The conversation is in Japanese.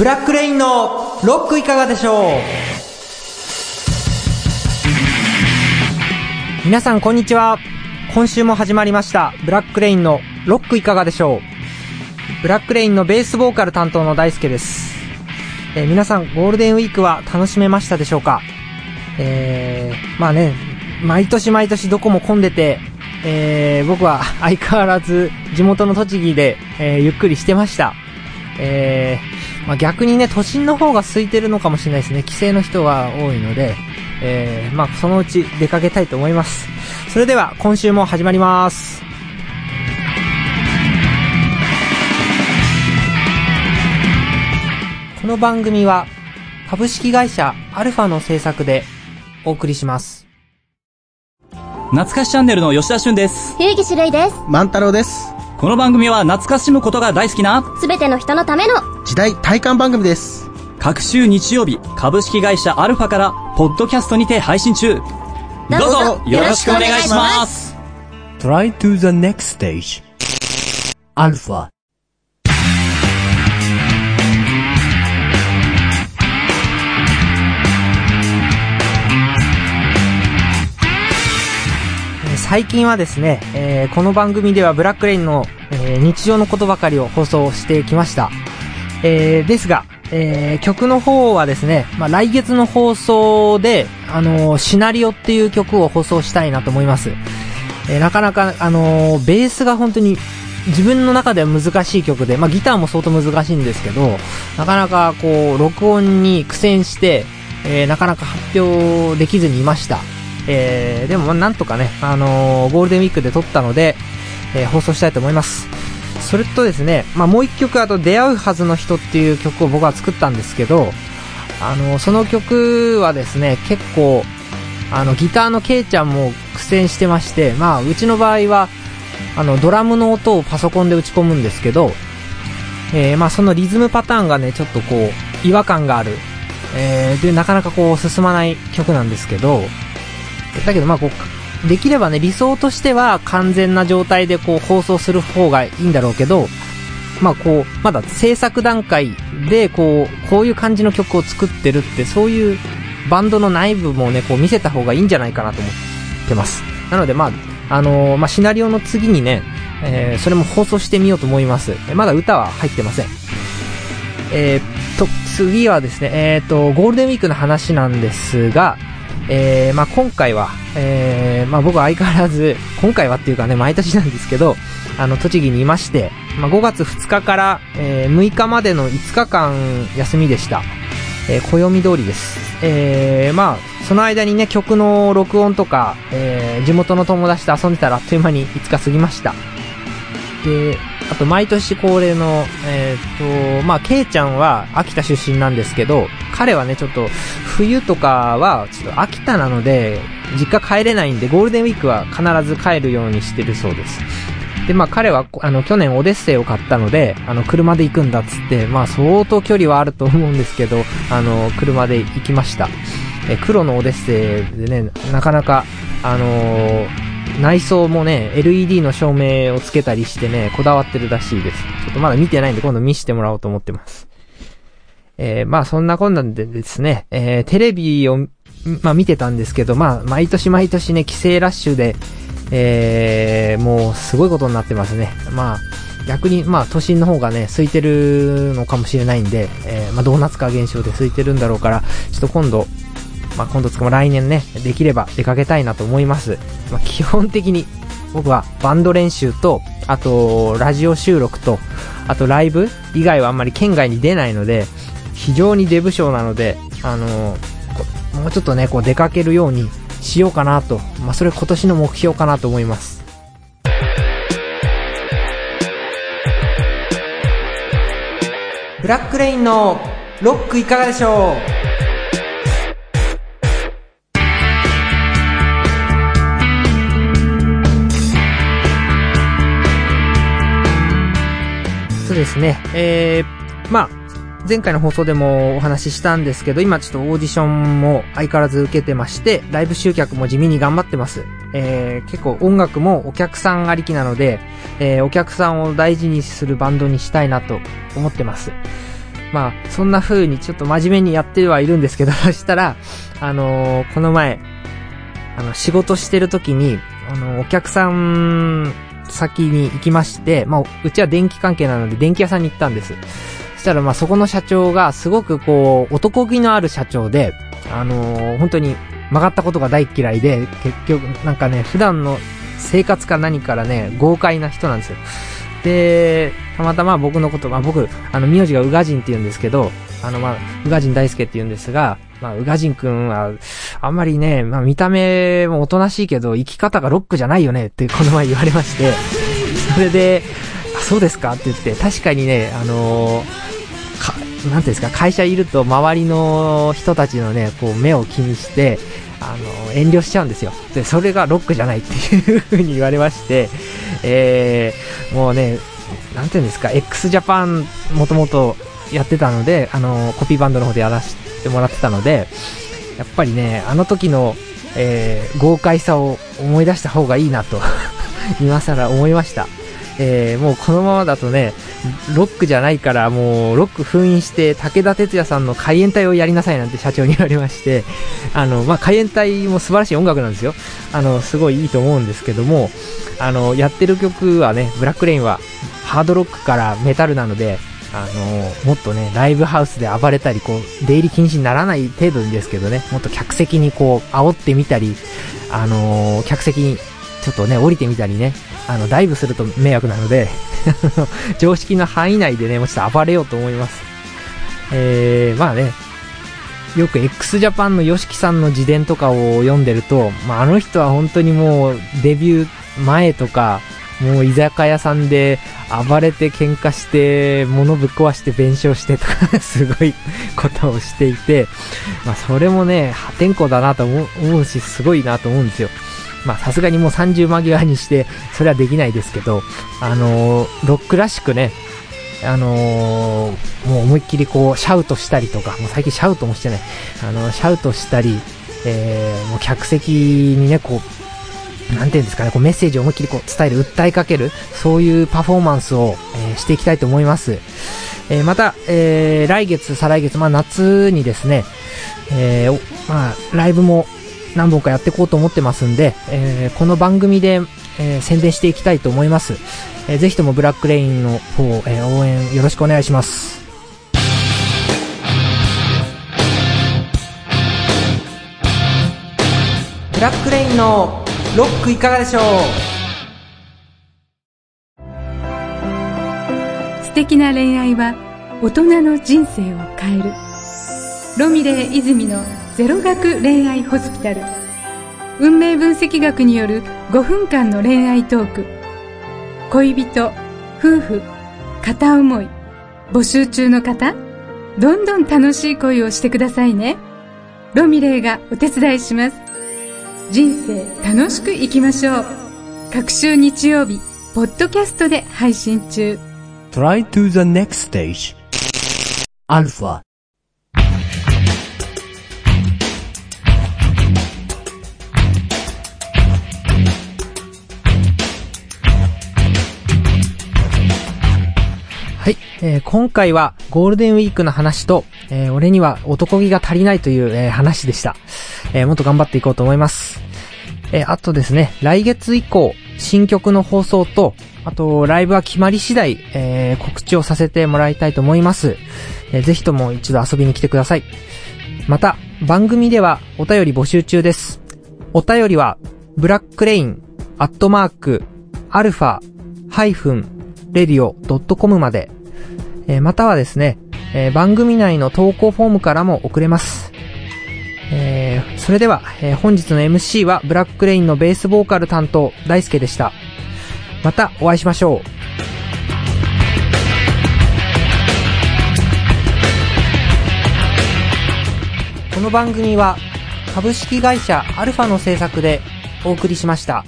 ブラックレインのロックいかがでしょう？皆さんこんにちは。今週も始まりました、ブラックレインのロックいかがでしょう？ブラックレインのベースボーカル担当の大輔です。えー皆さんゴールデンウィークは楽しめましたでしょうか？えー、まあね、毎年毎年どこも混んでて、えー、僕は相変わらず地元の栃木で、えーゆっくりしてました。えー、まあ逆にね、都心の方が空いてるのかもしれないですね。帰省の人が多いので、えー、まあそのうち出かけたいと思います。それでは今週も始まります。この番組は株式会社アルファの制作でお送りします。懐かしチャンネルの吉田俊です。冬木種類です。万太郎です。この番組は懐かしむことが大好きなすべての人のための時代体感番組です。各週日曜日株式会社アルファからポッドキャストにて配信中。どうぞぞよろしくお願いします。Try to the next stage. Alpha. えー最近はですね、えーこの番組ではブラックレインの、えー日常のことばかりを放送してきました。えーですが、えー曲の方はですね、まあ、来月の放送で、あのーシナリオっていう曲を放送したいなと思います。えなかなか、あのベースが本当に自分の中では難しい曲で、まあ、ギターも相当難しいんですけど、なかなかこう、録音に苦戦して、えなかなか発表できずにいました。えーでもなんとかね、あのゴールデンウィークで撮ったので、え放送したいと思います。それとですね、まあ、もう一曲あと、出会うはずの人っていう曲を僕は作ったんですけど、あのその曲はですね、結構、あの、ギターのケイちゃんも苦戦してまして、まあ、うちの場合は、あの、ドラムの音をパソコンで打ち込むんですけど、えーまあ、そのリズムパターンがね、ちょっとこう、違和感がある。えーで、なかなかこう、進まない曲なんですけど、だけどまあこう、できればね、理想としては完全な状態でこう放送する方がいいんだろうけど、まあこう、まだ制作段階でこう、こういう感じの曲を作ってるって、そういうバンドの内部もね、こう見せた方がいいんじゃないかなと思ってます。なのでまあ、あのーまあシナリオの次にね、えーそれも放送してみようと思います。まだ歌は入ってません。えーっと、次はですね、えーっと、ゴールデンウィークの話なんですが、えー、まあ今回は、えー、まあ僕は相変わらず、今回はっていうかね、毎年なんですけど、あの、栃木にいまして、まあ5月2日から、えー6日までの5日間休みでした。えー、暦通りです。えー、まあ、その間にね、曲の録音とか、えー、地元の友達と遊んでたらあっという間に5日過ぎました。で、あと毎年恒例の、えーと、まあ、ケイちゃんは秋田出身なんですけど、彼はね、ちょっと、冬とかは、ちょっと秋田なので、実家帰れないんで、ゴールデンウィークは必ず帰るようにしてるそうです。で、まあ、彼は、あの、去年オデッセイを買ったので、あの、車で行くんだっつって、まあ、相当距離はあると思うんですけど、あの、車で行きました。え、黒のオデッセイでね、なかなか、あのー内装もね、LED の照明をつけたりしてね、こだわってるらしいです。ちょっとまだ見てないんで今度見せてもらおうと思ってます。えー、まあそんなこんなんでですね、えー、テレビを、まあ見てたんですけど、まあ毎年毎年ね、帰省ラッシュで、えー、もうすごいことになってますね。まあ、逆に、まあ都心の方がね、空いてるのかもしれないんで、えー、まあドーナツ化現象で空いてるんだろうから、ちょっと今度、まあ、今度つかも来年ね、できれば出かけたいなと思います。まあ、基本的に僕はバンド練習と、あとラジオ収録と、あとライブ以外はあんまり県外に出ないので、非常にデブ症なので、あのもうちょっとね、こう出かけるようにしようかなと、まあ、それ今年の目標かなと思います。ブラックレインのロックいかがでしょう？そうですね。えー、まあ、前回の放送でもお話ししたんですけど、今ちょっとオーディションも相変わらず受けてまして、ライブ集客も地味に頑張ってます。えー、結構音楽もお客さんありきなので、えー、お客さんを大事にするバンドにしたいなと思ってます。まあ、そんな風にちょっと真面目にやってはいるんですけど、そしたら、あのーこの前、あの、仕事してる時に、あの、お客さん先に行きまして、まあ、うちは電気関係なので電気屋さんに行ったんです。そしたら、まあ、そこの社長がすごくこう、男気のある社長で、あのー本当に曲がったことが大嫌いで、結局、なんかね、普段の生活か何からね、豪快な人なんですよ。で、たまたま僕のこと、まあ僕、あの、名字が宇賀神って言うんですけど、あの、まあ、宇賀神大輔って言うんですが、まあ、宇賀神くんは、あんまりね、まあ見た目もおとなしいけど、生き方がロックじゃないよねってこの前言われまして、それで、あ、そうですかって言って、確かにね、あのー、なんていうんですか、会社いると周りの人たちのね、こう目を気にして、あの遠慮しちゃうんですよ。で、それがロックじゃないっていう風に言われまして、えー、もうね、なんていうんですか、x ジャパンもともとやってたので、あのコピーバンドの方でやらせてもらってたので、やっぱりね、あの時の、えー豪快さを思い出した方がいいなと、今更思いました。えーもうこのままだとね、ロックじゃないから、もうロック封印して、武田鉄矢さんの海援隊をやりなさいなんて社長に言われまして、あの、まあ、海援隊も素晴らしい音楽なんですよ。あの、すごいいいと思うんですけども、あの、やってる曲はね、ブラックレインはハードロックからメタルなので、あの、もっとね、ライブハウスで暴れたり、こう、出入り禁止にならない程度ですけどね、もっと客席にこう、煽ってみたり、あの客席にちょっとね、降りてみたりね、あの、ダイブすると迷惑なので、常識の範囲内でね、もうちょっと暴れようと思います。えー、まあね、よく x ジャパンの YOSHIKI さんの自伝とかを読んでると、まあ、あの人は本当にもうデビュー前とか、もう居酒屋さんで暴れて喧嘩して、物ぶっ壊して弁償してとか、すごいことをしていて、まあそれもね、破天荒だなと思う思うし、すごいなと思うんですよ。まあさすがにもう30間際にして、それはできないですけど、あのーロックらしくね、あのーもう思いっきりこう、シャウトしたりとか、もう最近シャウトもしてない、あのーシャウトしたり、えーもう客席にね、こう、なんていうんですかね、こうメッセージを思いっきりこう伝える、訴えかける、そういうパフォーマンスを、えーしていきたいと思います。えーまた、えー来月、再来月、まあ夏にですね、えーおまあ、ライブも何本かやっていこうと思ってますんで、えーこの番組で、えー宣伝していきたいと思います。えーぜひともブラックレインの方、えー応援よろしくお願いします。ブラックレインのロックいかがでしょう？素敵な恋愛は大人の人生を変えるロミレー泉のゼロ学恋愛ホスピタル。運命分析学による5分間の恋愛トーク。恋人夫婦片思い。募集中の方どんどん楽しい恋をしてくださいね。ロミレーがお手伝いします。人生楽しく生きましょう。各週日曜日ポッドキャストで配信中。Try to the next stage. Alpha. はい、えー今回はゴールデンウィークの話と、えー俺には男気が足りないという、えー話でした。えーもっと頑張っていこうと思います。えーあとですね、来月以降、新曲の放送と、あと、ライブは決まり次第、えー告知をさせてもらいたいと思います。えーぜひとも一度遊びに来てください。また、番組ではお便り募集中です。お便りは、ブラックレイン、アットマーク、アルファ、ハイフン、レディオ .com まで、えーまたはですね、えー番組内の投稿フォームからも送れます。えーそれでは、えー本日の MC はブラックレインのベースボーカル担当、大輔でした。またお会いしましょう。この番組は株式会社アルファの制作でお送りしました。